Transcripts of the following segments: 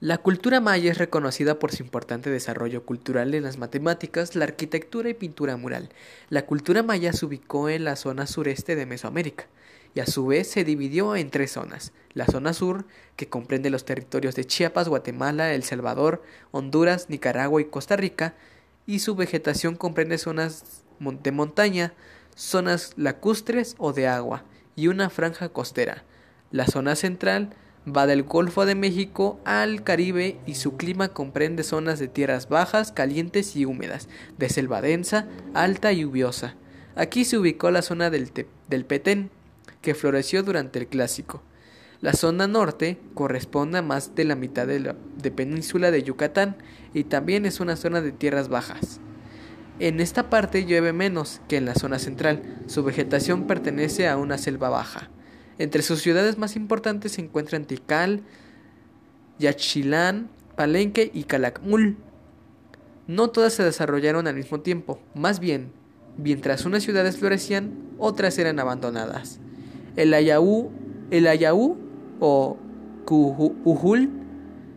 La cultura maya es reconocida por su importante desarrollo cultural en las matemáticas, la arquitectura y pintura mural. La cultura maya se ubicó en la zona sureste de Mesoamérica y a su vez se dividió en tres zonas. La zona sur, que comprende los territorios de Chiapas, Guatemala, El Salvador, Honduras, Nicaragua y Costa Rica, y su vegetación comprende zonas de montaña, zonas lacustres o de agua, y una franja costera. La zona central va del Golfo de México al Caribe y su clima comprende zonas de tierras bajas, calientes y húmedas, de selva densa, alta y lluviosa. Aquí se ubicó la zona del, Petén, que floreció durante el Clásico. La zona norte corresponde a más de la mitad de la península de Yucatán y también es una zona de tierras bajas. En esta parte llueve menos que en la zona central. Su vegetación pertenece a una selva baja. Entre sus ciudades más importantes se encuentran Tikal, Yaxchilán, Palenque y Calakmul. No todas se desarrollaron al mismo tiempo, más bien, mientras unas ciudades florecían, otras eran abandonadas. El Ayaú, el Ayaú o Uhul,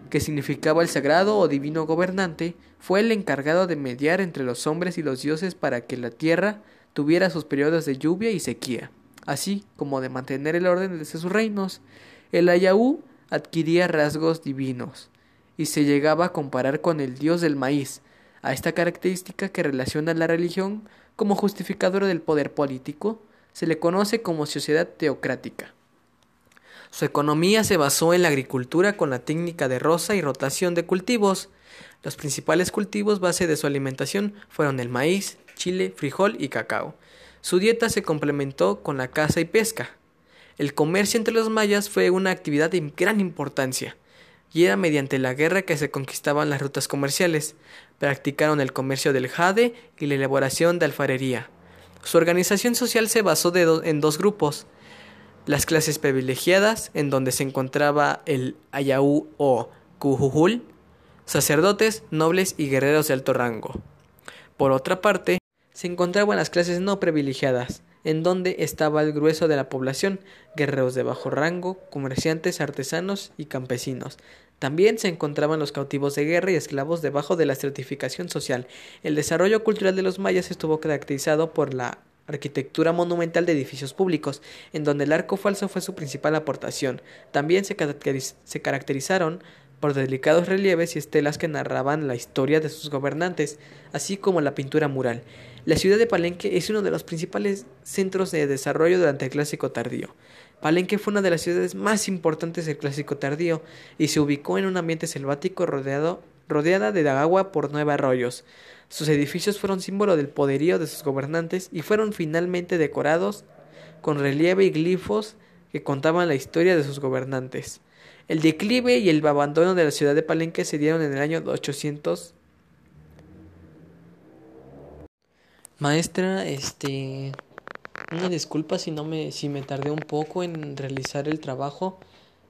que significaba el sagrado o divino gobernante, fue el encargado de mediar entre los hombres y los dioses para que la tierra tuviera sus periodos de lluvia y sequía, así como de mantener el orden de sus reinos. El Ayaú adquiría rasgos divinos y se llegaba a comparar con el dios del maíz, a esta característica que relaciona la religión como justificadora del poder político, se le conoce como sociedad teocrática. Su economía se basó en la agricultura con la técnica de roza y rotación de cultivos. Los principales cultivos base de su alimentación fueron el maíz, chile, frijol y cacao. Su dieta se complementó con la caza y pesca. El comercio entre los mayas fue una actividad de gran importancia, y era mediante la guerra que se conquistaban las rutas comerciales. Practicaron el comercio del jade y la elaboración de alfarería. Su organización social se basó en dos grupos. Las clases privilegiadas, en donde se encontraba el Ayaú o Cujujul, sacerdotes, nobles y guerreros de alto rango. Por otra parte, se encontraban las clases no privilegiadas, en donde estaba el grueso de la población, guerreros de bajo rango, comerciantes, artesanos y campesinos, también se encontraban los cautivos de guerra y esclavos debajo de la estratificación social. El desarrollo cultural de los mayas estuvo caracterizado por la arquitectura monumental de edificios públicos, en donde el arco falso fue su principal aportación. También se, se caracterizaron por delicados relieves y estelas que narraban la historia de sus gobernantes, así como la pintura mural. La ciudad de Palenque es uno de los principales centros de desarrollo durante el Clásico Tardío. Palenque fue una de las ciudades más importantes del Clásico Tardío y se ubicó en un ambiente selvático rodeado, rodeada de agua por nueve arroyos. Sus edificios fueron símbolo del poderío de sus gobernantes y fueron finalmente decorados con relieve y glifos que contaban la historia de sus gobernantes. El declive y el abandono de la ciudad de Palenque se dieron en el año 800. Maestra, este una disculpa si no me, si me tardé un poco en realizar el trabajo.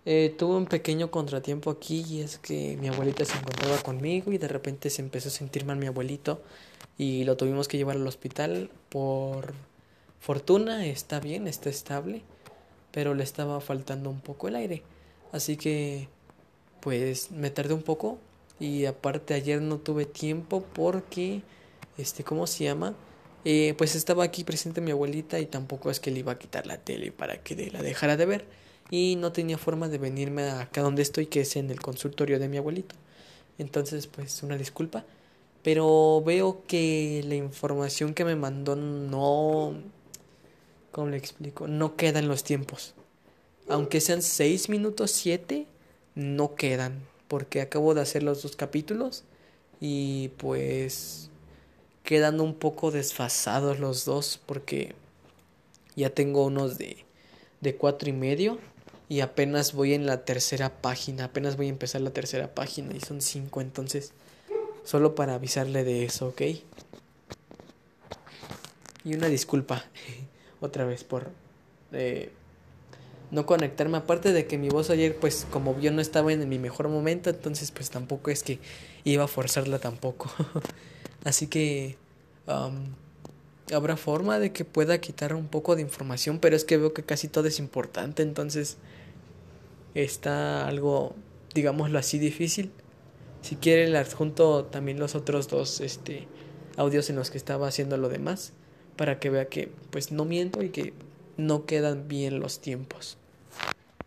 Eh, tuve un pequeño contratiempo aquí y es que mi abuelita se encontraba conmigo y de repente se empezó a sentir mal mi abuelito y lo tuvimos que llevar al hospital. Por fortuna está bien, está estable, pero le estaba faltando un poco el aire. Así que pues me tardé un poco y aparte ayer no tuve tiempo porque este, ¿cómo se llama? Eh, pues estaba aquí presente mi abuelita y tampoco es que le iba a quitar la tele para que la dejara de ver. Y no tenía forma de venirme acá donde estoy que es en el consultorio de mi abuelito. Entonces pues una disculpa. Pero veo que la información que me mandó no ¿cómo le explico? no queda en los tiempos. Aunque sean seis minutos siete no quedan. Porque acabo de hacer los dos capítulos y pues quedan un poco desfasados los dos porque ya tengo unos de, de cuatro y medio y apenas voy en la tercera página, apenas voy a empezar la tercera página y son cinco, entonces solo para avisarle de eso, ¿ok? Y una disculpa otra vez por eh, no conectarme, aparte de que mi voz ayer pues como yo no estaba en mi mejor momento, entonces pues tampoco es que iba a forzarla tampoco. Así que habrá forma de que pueda quitar un poco de información, pero es que veo que casi todo es importante, entonces está algo digámoslo así, difícil. Si quiere le adjunto también los otros dos este, audios en los que estaba haciendo lo demás para que vea que pues no miento y que no quedan bien los tiempos.